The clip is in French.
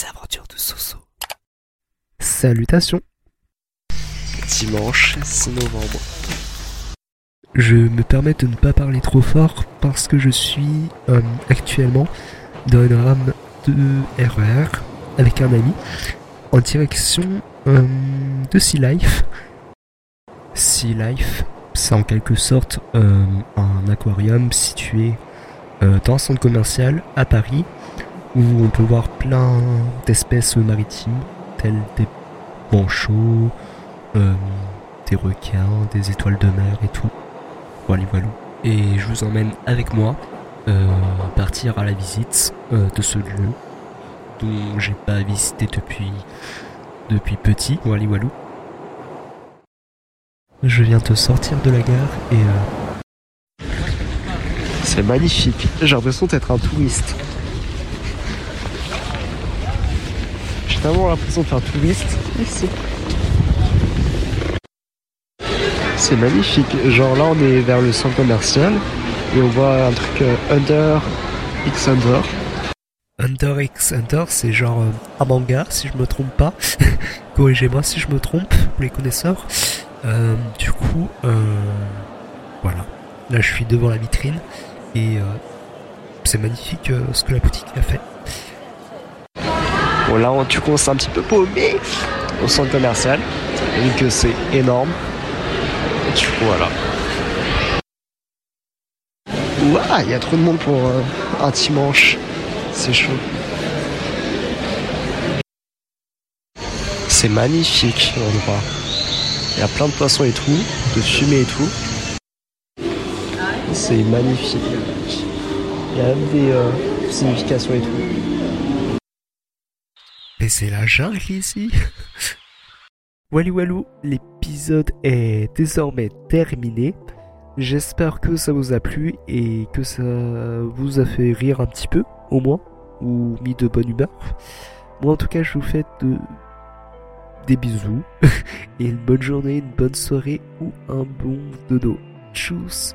Les aventures de Soso. Salutations. Dimanche 6 novembre. Je me permets de ne pas parler trop fort parce que je suis euh, actuellement dans une rame de RER avec un ami en direction euh, de Sea Life. Sea Life, c'est en quelque sorte euh, un aquarium situé euh, dans un centre commercial à Paris où on peut voir plein d'espèces maritimes telles des manchots, euh, des requins, des étoiles de mer et tout. Voilà, voilà. Et je vous emmène avec moi euh, partir à la visite euh, de ce lieu dont j'ai pas visité depuis depuis petit. Wally Walou. Je viens de sortir de la gare et euh, C'est magnifique. J'ai l'impression d'être un touriste. J'ai tellement l'impression de faire touriste ici. C'est magnifique. Genre là, on est vers le centre commercial et on voit un truc euh, Under X Under. Under X Under, c'est genre euh, un manga, si je me trompe pas. Corrigez-moi si je me trompe, les connaisseurs. Euh, du coup, euh, voilà. Là, je suis devant la vitrine et euh, c'est magnifique euh, ce que la boutique a fait. Bon là, on, tu un petit peu paumé au centre commercial. Vu que c'est énorme. Voilà. Ouah, il y a trop de monde pour euh, un dimanche. C'est chaud. C'est magnifique l'endroit. Il y a plein de poissons et tout, de fumée et tout. C'est magnifique. Il y a même des euh, significations et tout. Et c'est la jungle ici Walou Walou, l'épisode est désormais terminé. J'espère que ça vous a plu et que ça vous a fait rire un petit peu, au moins, ou mis de bonne humeur. Moi en tout cas je vous fais de... des bisous et une bonne journée, une bonne soirée ou un bon dodo. Tchuss